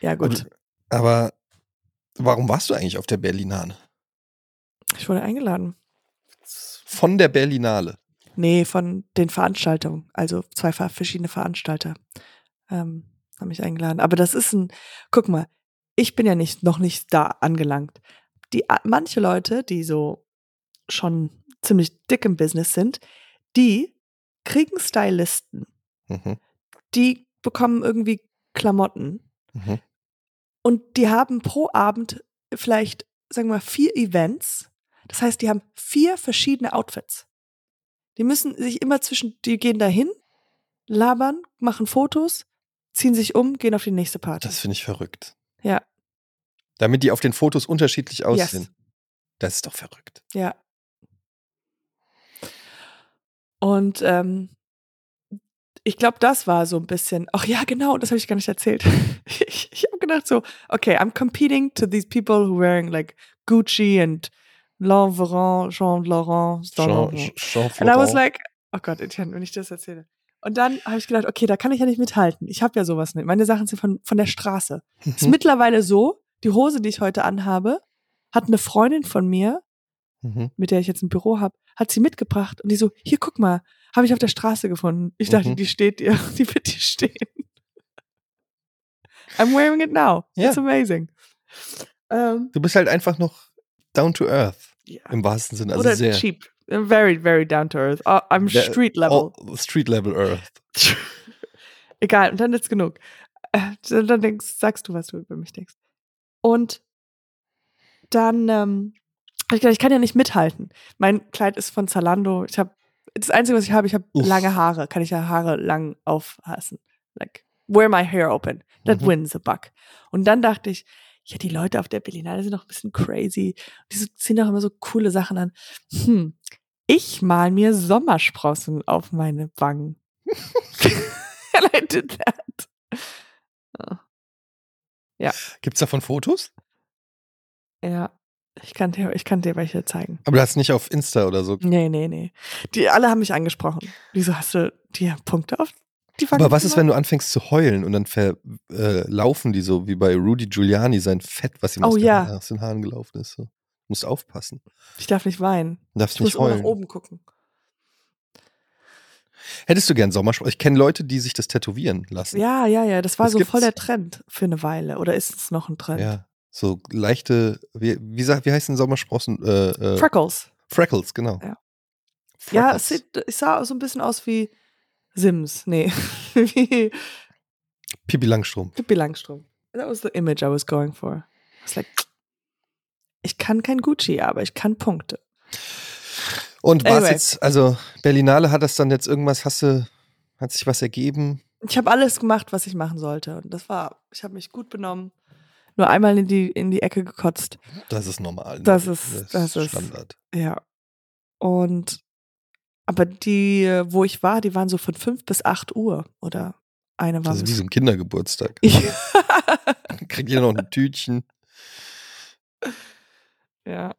Ja, gut. Und, aber warum warst du eigentlich auf der Berlinale? Ich wurde eingeladen. Von der Berlinale. Nee, von den Veranstaltungen. Also zwei ver- verschiedene Veranstalter ähm, haben mich eingeladen. Aber das ist ein, guck mal, ich bin ja nicht noch nicht da angelangt. Die manche Leute, die so schon ziemlich dick im Business sind, die kriegen Stylisten, Mhm. die bekommen irgendwie Klamotten Mhm. und die haben pro Abend vielleicht, sagen wir mal, vier Events. Das heißt, die haben vier verschiedene Outfits. Die müssen sich immer zwischen, die gehen dahin, labern, machen Fotos, ziehen sich um, gehen auf die nächste Party. Das finde ich verrückt. Ja. Damit die auf den Fotos unterschiedlich Yes. aussehen. Das ist doch verrückt. Ja. Und ähm, ich glaube, das war so ein bisschen, ach ja, genau, das habe ich gar nicht erzählt. Ich, ich habe gedacht so, okay, I'm competing to these people who wearing like Gucci and Laurent, Jean Laurent, Jean, Laurent. Jean And I was like, oh Gott, Etienne, wenn ich das erzähle. Und dann habe ich gedacht, okay, da kann ich ja nicht mithalten. Ich habe ja sowas nicht. Meine Sachen sind von, von der Straße. Ist Mhm. mittlerweile so, die Hose, die ich heute anhabe, hat eine Freundin von mir, Mhm. mit der ich jetzt ein Büro habe, hat sie mitgebracht und die so, hier guck mal, habe ich auf der Straße gefunden. Ich dachte, Mhm. die steht dir, die wird dir stehen. I'm wearing it now. Ja. It's amazing. Ähm, Du bist halt einfach noch down to earth. ja. Im wahrsten Sinne. Also Oder sehr. cheap. Very, very down to earth. I'm street level. Street Level Earth. Egal, und dann ist genug. Äh, Dann denkst, sagst du, was du über mich denkst. Und dann, ähm, ich gedacht, ich kann ja nicht mithalten. Mein Kleid ist von Zalando. Ich habe das Einzige, was ich habe, ich habe lange Haare. Kann ich ja Haare lang aufhassen. Like, wear my hair open. That Mhm. wins a buck. Und dann dachte ich, ja, die Leute auf der Berlinale sind doch ein bisschen crazy. Die ziehen doch immer so coole Sachen an. Hm, ich mal mir Sommersprossen auf meine Wangen. And I did that. Gibt's davon Fotos? Ja, ich kann dir, ich kann dir welche zeigen. Aber du hast nicht auf Insta oder so. Nee, nee, nee. Die alle haben mich angesprochen. Wieso hast du die Punkte auf die Wangen Aber was ist, wenn du anfängst zu heulen und dann verlaufen die so wie bei Rudy Giuliani sein Fett, was ihm Oh aus, den ja. Haaren- aus den Haaren gelaufen ist. So. Du musst aufpassen. Ich darf nicht weinen. Du darfst Ich muss nicht immer nach heulen. oben gucken. Hättest du gern Sommersprossen? Ich kenne Leute, die sich das tätowieren lassen. Ja, ja, ja. Das war Das so voll gibt's. der Trend für eine Weile. Oder ist es noch ein Trend? Ja. So leichte, wie, wie, sagt, wie heißen Sommersprossen? Äh, äh, Freckles. Freckles, genau. Ja. Ja, Freckles. es sieht, ich sah so ein bisschen aus wie Sims. Nee. wie Pippi Langstrom. Pippi Langstrumpf. That was the image I was going for. It's like, Ich kann kein Gucci, aber ich kann Punkte. Und was Anyway. jetzt, also Berlinale hat das dann jetzt irgendwas, hast du, hat sich was ergeben? Ich habe alles gemacht, was ich machen sollte. Und das war, ich habe mich gut benommen. Nur einmal in die, in die Ecke gekotzt. Das ist normal. ne? Das ist- das ist- Standard. Ja. Und aber die, wo ich war, die waren so von fünf bis acht Uhr. Oder eine war Das ist wie so ein Kindergeburtstag. Kriegt ihr noch ein Tütchen? ja.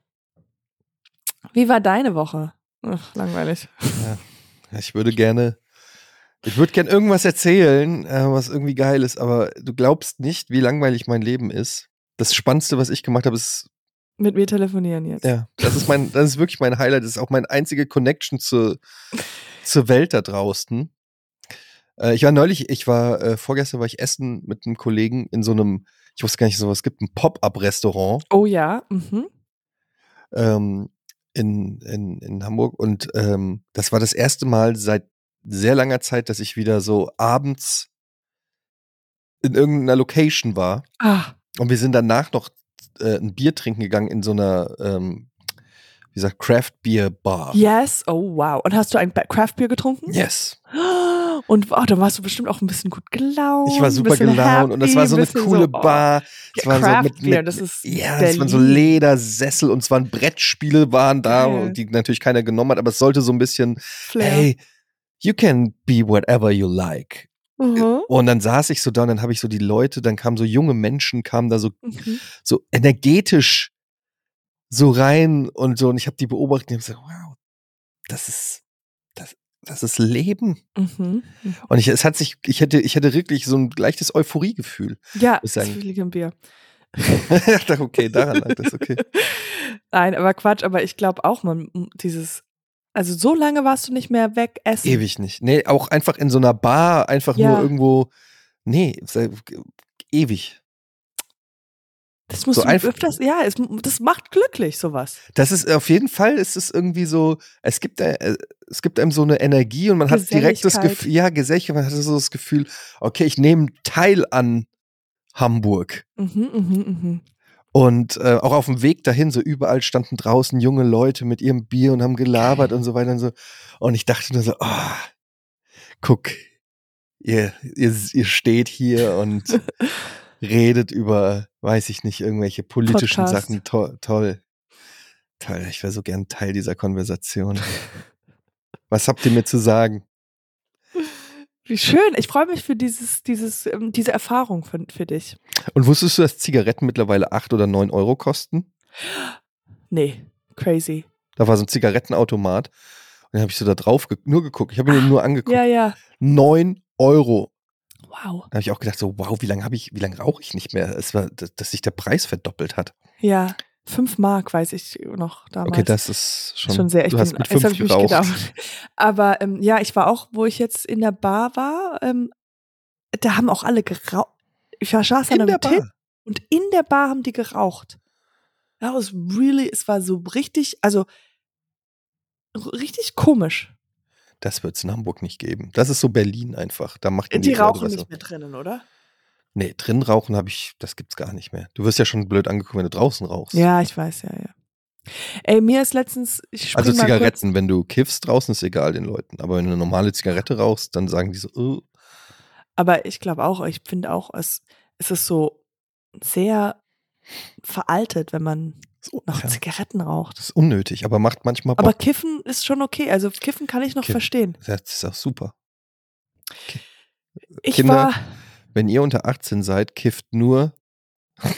Wie war deine Woche? Ach, langweilig. Ich würde gerne, ich würde gerne irgendwas erzählen, äh, was irgendwie geil ist, aber du glaubst nicht, wie langweilig mein Leben ist. Das Spannendste, was ich gemacht habe, ist, Mit mir telefonieren jetzt. ja, das ist mein, das ist wirklich mein Highlight. Das ist auch meine einzige Connection zur, zur Welt da draußen. Äh, ich war neulich, ich war, äh, vorgestern war ich essen mit einem Kollegen in so einem, ich wusste gar nicht, sowas gibt, ein Pop-Up-Restaurant. Oh ja. Mhm. ähm, in, in, in Hamburg. Und ähm, das war das erste Mal seit sehr langer Zeit, dass ich wieder so abends in irgendeiner Location war. Ah, Und wir sind danach noch äh, ein Bier trinken gegangen in so einer, ähm, wie gesagt, Craft Beer Bar. yes. Oh wow. Und hast du ein Craft Beer getrunken? Yes. Und oh, da warst du bestimmt auch ein bisschen gut gelaunt. Ich war super gelaunt und das happy, war so ein eine coole oh. Bar. Es Ja, war so Craft mit, Beer, mit, das ist ja, es waren so. Ledersessel und es waren Brettspiele waren da, Geil. die natürlich keiner genommen hat, aber es sollte so ein bisschen, Flair. hey, you can be whatever you like. Mhm. Und dann saß ich so da und dann habe ich so die Leute, dann kamen so junge Menschen, kamen da so, Mhm. so energetisch so rein und so und ich habe die beobachtet und habe gesagt, wow, das ist, das, das ist Leben. Mhm. Mhm. Und ich, es hat sich, ich hätte, ich hätte wirklich so ein leichtes Euphoriegefühl. Ja, das ich im Bier. okay, daran lag das, okay. Nein, aber Quatsch, aber ich glaube auch, man, dieses, also so lange warst du nicht mehr weg essen. Ewig nicht. Nee, auch einfach in so einer Bar, einfach Ja. nur irgendwo, nee, sehr- ewig. Das musst so du einfach- öfters, ja, es, das macht glücklich, sowas. Das ist auf jeden Fall, ist es irgendwie so, es gibt, äh, es gibt einem so eine Energie und man hat direkt das. Gefühl, ja, Geselligkeit, man hat so das Gefühl, okay, ich nehme teil an Hamburg. Mhm, mhm, mhm. Und äh, auch auf dem Weg dahin, so überall standen draußen junge Leute mit ihrem Bier und haben gelabert und so weiter und so. Und ich dachte nur so, oh, guck, ihr, ihr, ihr steht hier und redet über, weiß ich nicht, irgendwelche politischen Podcast. Sachen. To toll. Toll, ich wäre so gern Teil dieser Konversation. Was habt ihr mir zu sagen? Wie schön. Ich freue mich für dieses, dieses, ähm, diese Erfahrung für, für dich. Und wusstest du, dass Zigaretten mittlerweile acht oder neun Euro kosten? Nee, crazy. Da war so ein Zigarettenautomat. Und dann habe ich so da drauf ge nur geguckt. Ich habe mir nur angeguckt. Ja, ja. 9 Euro. Wow. Da habe ich auch gedacht, so, wow, wie lange habe ich, wie lange rauche ich nicht mehr? Es war, dass sich der Preis verdoppelt hat. Ja. Fünf Mark weiß ich noch damals. Okay, das ist schon. schon sehr. Ich du hast bin, mit jetzt fünf ich geraucht. Aber ähm, ja, ich war auch, wo ich jetzt in der Bar war, ähm, da haben auch alle geraucht. Ich saß an In einem Tisch und in der Bar haben die geraucht. That was really, es war so richtig, also richtig komisch. Das wird es in Hamburg nicht geben. Das ist so Berlin einfach. Da macht Die Leute rauchen nicht mehr drinnen, oder? Nee, drin rauchen habe ich, das gibt's gar nicht mehr. Du wirst ja schon blöd angeguckt, wenn du draußen rauchst. Ja, ich weiß, ja, ja. Ey, mir ist letztens, ich Also Zigaretten, wenn du kiffst draußen, ist egal den Leuten. Aber wenn du eine normale Zigarette rauchst, dann sagen die so, oh, aber ich glaube auch, ich finde auch, es, es ist so sehr veraltet, wenn man so noch ja, Zigaretten raucht. das ist unnötig, aber macht manchmal Bock. Aber Kiffen ist schon okay. Also Kiffen kann ich noch Kiffen. verstehen. das ist auch super. Ich Kinder- war, Wenn ihr unter 18 seid, kifft nur.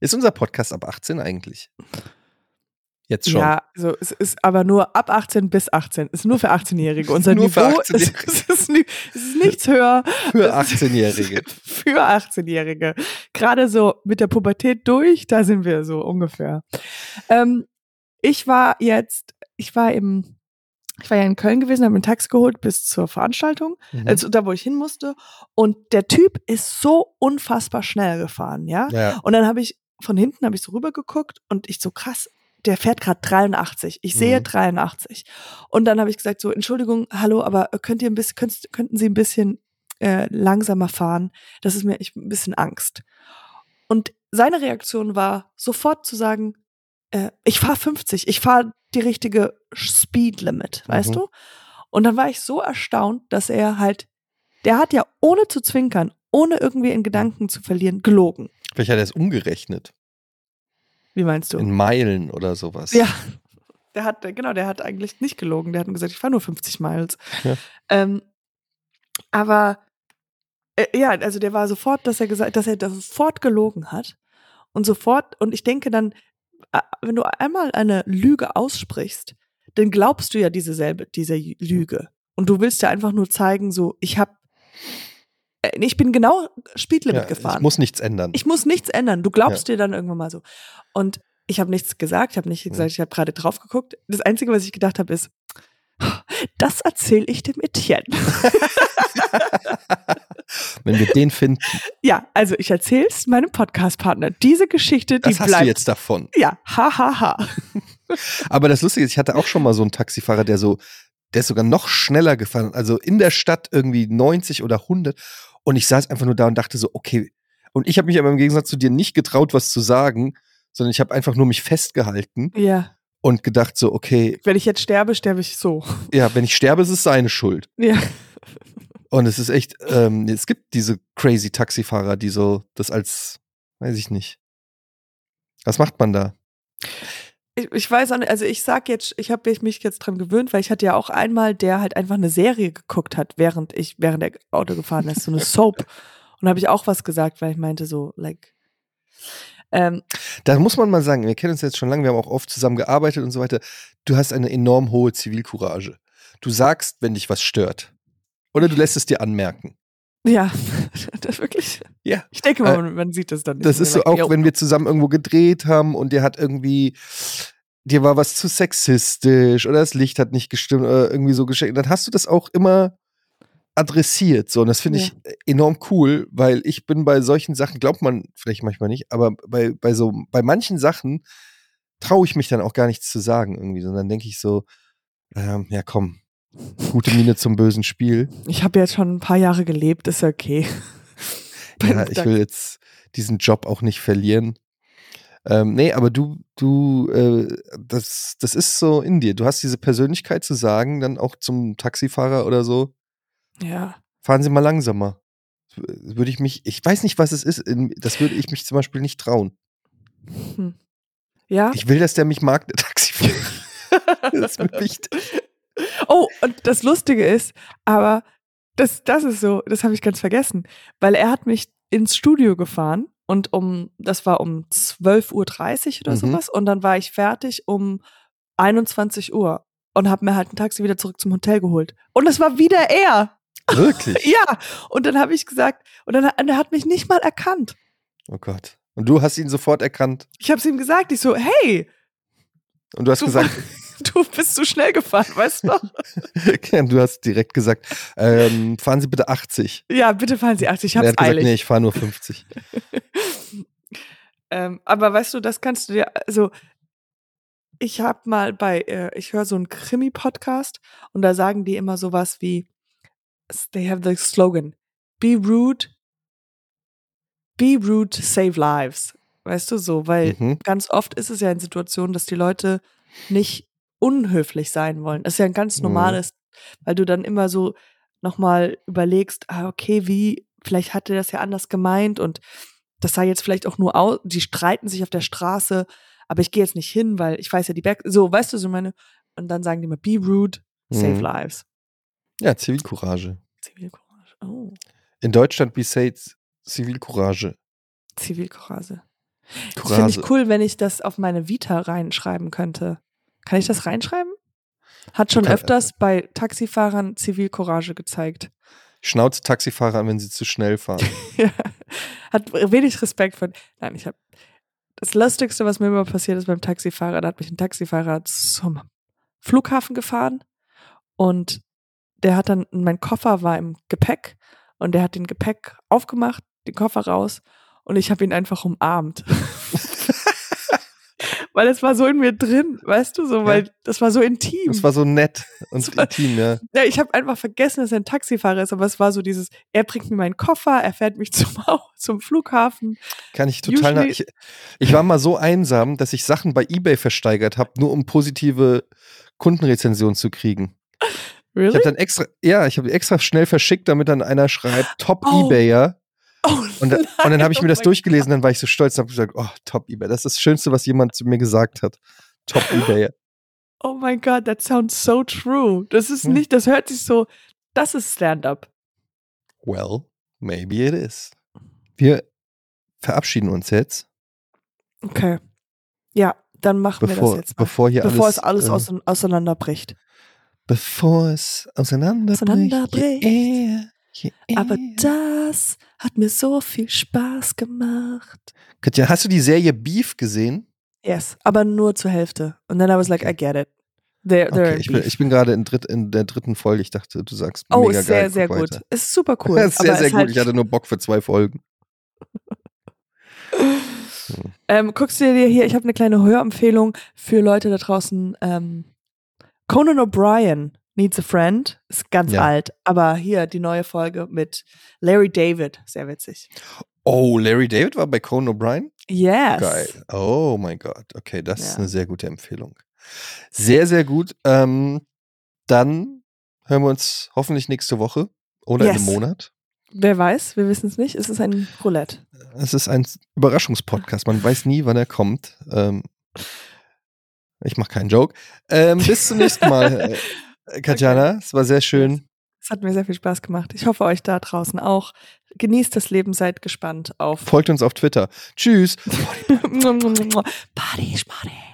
Ist unser Podcast ab 18 eigentlich? Jetzt schon. ja, also es ist aber nur ab 18 bis 18. Ist nur für 18-Jährige. Unser Nur für Niveau ist, 18-Jährige. es ist, es ist nichts höher. Für Es ist 18-Jährige. Für 18-Jährige. Gerade so mit der Pubertät durch, da sind wir so ungefähr. Ähm, ich war jetzt, ich war im, ich war ja in Köln gewesen, habe mir ein Taxi geholt bis zur Veranstaltung. Mhm. also da, wo ich hin musste. Und der Typ ist so unfassbar schnell gefahren, ja. ja, Und dann habe ich von hinten habe ich so rüber geguckt und ich so krass, der fährt gerade 83. Ich sehe Mhm. 83. Und dann habe ich gesagt so, Entschuldigung, hallo, aber könnt ihr ein bisschen, könnt, könnten Sie ein bisschen äh, langsamer fahren? Das ist mir ich ein bisschen Angst. Und seine Reaktion war sofort zu sagen, äh, ich fahre 50, ich fahre die richtige Speed Limit, weißt Mhm. du? Und dann war ich so erstaunt, dass er halt, der hat ja ohne zu zwinkern, ohne irgendwie in Gedanken zu verlieren, gelogen. Vielleicht hat er es umgerechnet. Wie meinst du? In Meilen oder sowas. Ja. Der hat, genau, der hat eigentlich nicht gelogen. Der hat nur gesagt, ich fahre nur 50 Miles. Ja. Ähm, aber äh, ja, also der war sofort, dass er gesagt, dass er sofort gelogen hat. Und sofort, und ich denke dann, wenn du einmal eine Lüge aussprichst, dann glaubst du ja diese selbe, diese Lüge. Und du willst ja einfach nur zeigen, so, ich hab, äh, ich bin genau Speedlimit Ja, gefahren. Ich muss nichts ändern. Ich muss nichts ändern. Du glaubst dir dann irgendwann mal so. Und ich habe nichts gesagt, ich habe nicht gesagt, ich habe gerade drauf geguckt. Das Einzige, was ich gedacht habe, ist, das erzähle ich dem Etienne. Wenn wir den finden, ja, also ich erzähle es meinem Podcast-Partner. Diese Geschichte, die das hast bleibt. du jetzt davon. Ja, ha, ha, ha. Aber das Lustige ist, ich hatte auch schon mal so einen Taxifahrer, der so, der ist sogar noch schneller gefahren. Also in der Stadt irgendwie 90 oder 100. Und ich saß einfach nur da und dachte so, okay. Und ich habe mich aber im Gegensatz zu dir nicht getraut, was zu sagen, sondern ich habe einfach nur mich festgehalten Ja, und gedacht so, okay, wenn ich jetzt sterbe, sterbe ich so. ja, wenn ich sterbe, ist es seine Schuld. Ja. Und es ist echt, ähm, es gibt diese crazy Taxifahrer, die so das als, weiß ich nicht. Was macht man da? Ich, ich weiß auch nicht, also ich sag jetzt, ich habe mich jetzt dran gewöhnt, weil ich hatte ja auch einmal, der halt einfach eine Serie geguckt hat, während ich, während der Auto gefahren ist, so eine Soap. Und habe ich auch was gesagt, weil ich meinte so, like, ähm, Da muss man mal sagen, wir kennen uns jetzt schon lange, wir haben auch oft zusammen gearbeitet und so weiter. Du hast eine enorm hohe Zivilcourage. Du sagst, wenn dich was stört. Oder du lässt es dir anmerken. ja, das wirklich. Ja. Ich denke mal, Äh, man, sieht das dann nicht. Das ist so auch, wenn wir zusammen irgendwo gedreht haben und dir hat irgendwie, dir war was zu sexistisch oder das Licht hat nicht gestimmt oder irgendwie so geschenkt, dann hast du das auch immer adressiert. So, und das finde Ja. ich enorm cool, weil ich bin bei solchen Sachen, glaubt man vielleicht manchmal nicht, aber bei, bei so, bei manchen Sachen traue ich mich dann auch gar nichts zu sagen irgendwie, sondern denke ich so, ähm, ja komm, gute Miene zum bösen Spiel. Ich habe jetzt schon ein paar Jahre gelebt, ist okay. Ja, ich will jetzt diesen Job auch nicht verlieren. Ähm, nee, aber du, du, äh, das, das ist so in dir. Du hast diese Persönlichkeit zu sagen, dann auch zum Taxifahrer oder so, Ja. fahren Sie mal langsamer. Würde ich mich, ich weiß nicht, was es ist, das würde ich mich zum Beispiel nicht trauen. Hm. Ja. Ich will, dass der mich mag, der Taxifahrer. Das ist mir wichtig. Oh, und das Lustige ist, aber das, das ist so, das habe ich ganz vergessen, weil er hat mich ins Studio gefahren und um, das war um 12.30 Uhr oder Mhm. sowas und dann war ich fertig um 21 Uhr und habe mir halt ein Taxi wieder zurück zum Hotel geholt. Und es war wieder er. Wirklich? Ja, und dann habe ich gesagt, und dann und er hat mich nicht mal erkannt. Oh Gott. Und du hast ihn sofort erkannt. Ich habe es ihm gesagt, ich so, hey, Und du hast du, gesagt, du bist zu schnell gefahren, weißt du noch? du hast direkt gesagt, ähm, fahren Sie bitte 80. Ja, bitte fahren Sie 80, ich er hab's hat gesagt, eilig. nee, ich fahre nur 50. ähm, aber weißt du, das kannst du dir, also ich habe mal bei, äh, ich höre so einen Krimi-Podcast und da sagen die immer sowas wie, they have the slogan, be rude, be rude, save lives. Weißt du so, weil Mhm. ganz oft ist es ja in Situationen, dass die Leute nicht unhöflich sein wollen. Das ist ja ein ganz Mhm. normales, weil du dann immer so nochmal überlegst, ah, okay, wie, vielleicht hatte das ja anders gemeint und das sah jetzt vielleicht auch nur aus, die streiten sich auf der Straße, aber ich gehe jetzt nicht hin, weil ich weiß ja die Berg, so, weißt du, so meine, und dann sagen die immer, be rude, save Mhm. lives. Ja, Zivilcourage. Zivilcourage. Oh, In Deutschland be safe Zivilcourage. Zivilcourage. Das finde ich cool, wenn ich das auf meine Vita reinschreiben könnte. Kann ich das reinschreiben? Hat schon Kann- öfters bei Taxifahrern Zivilcourage gezeigt. Schnauze Taxifahrer an, wenn sie zu schnell fahren. Ja. Hat wenig Respekt von. Nein, ich habe. Das Lustigste, was mir immer passiert ist beim Taxifahrer, da hat mich ein Taxifahrer zum Flughafen gefahren und der hat dann, mein Koffer war im Gepäck und der hat den Gepäck aufgemacht, den Koffer raus und ich habe ihn einfach umarmt. weil es war so in mir drin, weißt du, so, weil das war so intim. Das war so nett und war- intim, ja. ja, ich habe einfach vergessen, dass er ein Taxifahrer ist, aber es war so dieses, er bringt mir meinen Koffer, er fährt mich zum, zum Flughafen. Kann ich total. nach- Ich, ich war mal so einsam, dass ich Sachen bei eBay versteigert habe, nur um positive Kundenrezensionen zu kriegen. Ich Really? habe dann extra, ja, ich habe extra schnell verschickt, damit dann einer schreibt, Top Oh. eBayer. Oh, Und, da, und dann habe ich mir das oh mein durchgelesen, dann war ich so stolz und habe gesagt, oh, Top eBay. Das ist das Schönste, was jemand zu mir gesagt hat. Top eBayer. Oh my God, that sounds so true. Das ist Hm. nicht, das hört sich so, das ist Stand-up. Well, maybe it is. Wir verabschieden uns jetzt, Okay. Ja, dann machen wir das bevor, jetzt mal. bevor hier Bevor alles, es alles äh, ause- auseinanderbricht. Bevor es auseinanderbricht. Auseinanderbricht. Yeah, yeah. Aber das hat mir so viel Spaß gemacht. Katja, hast du die Serie Beef gesehen? Yes, aber nur zur Hälfte. Und then I was like, I get it. They're, they're Okay, ich bin, ich bin gerade in, dritt, in der dritten Folge. Ich dachte, du sagst Oh, mega ist sehr, geil. sehr guck gut. weiter. Ist super cool. sehr, sehr ist gut. Halt, Ich hatte nur Bock für zwei Folgen. ähm, guckst du dir hier, ich habe eine kleine Hörempfehlung für Leute da draußen. Ähm, Conan O'Brien Needs a Friend ist ganz Ja. alt, aber hier die neue Folge mit Larry David, sehr witzig. Oh, Larry David war bei Conan O'Brien? Yes. Geil. Oh mein Gott. Okay, das ist Ja. eine sehr gute Empfehlung. Sehr, sehr gut. Ähm, dann hören wir uns hoffentlich nächste Woche oder in Yes. einem Monat. Wer weiß, wir wissen es nicht. Es ist ein Roulette. Es ist ein Überraschungspodcast. Man weiß nie, wann er kommt. Ähm, ich mache keinen Joke. Ähm, bis zum nächsten Mal, äh, Katjana. Es war sehr schön. Es hat mir sehr viel Spaß gemacht. Ich hoffe, euch da draußen auch. Genießt das Leben, seid gespannt auf Folgt uns auf Twitter. Tschüss. Party, Schmarty.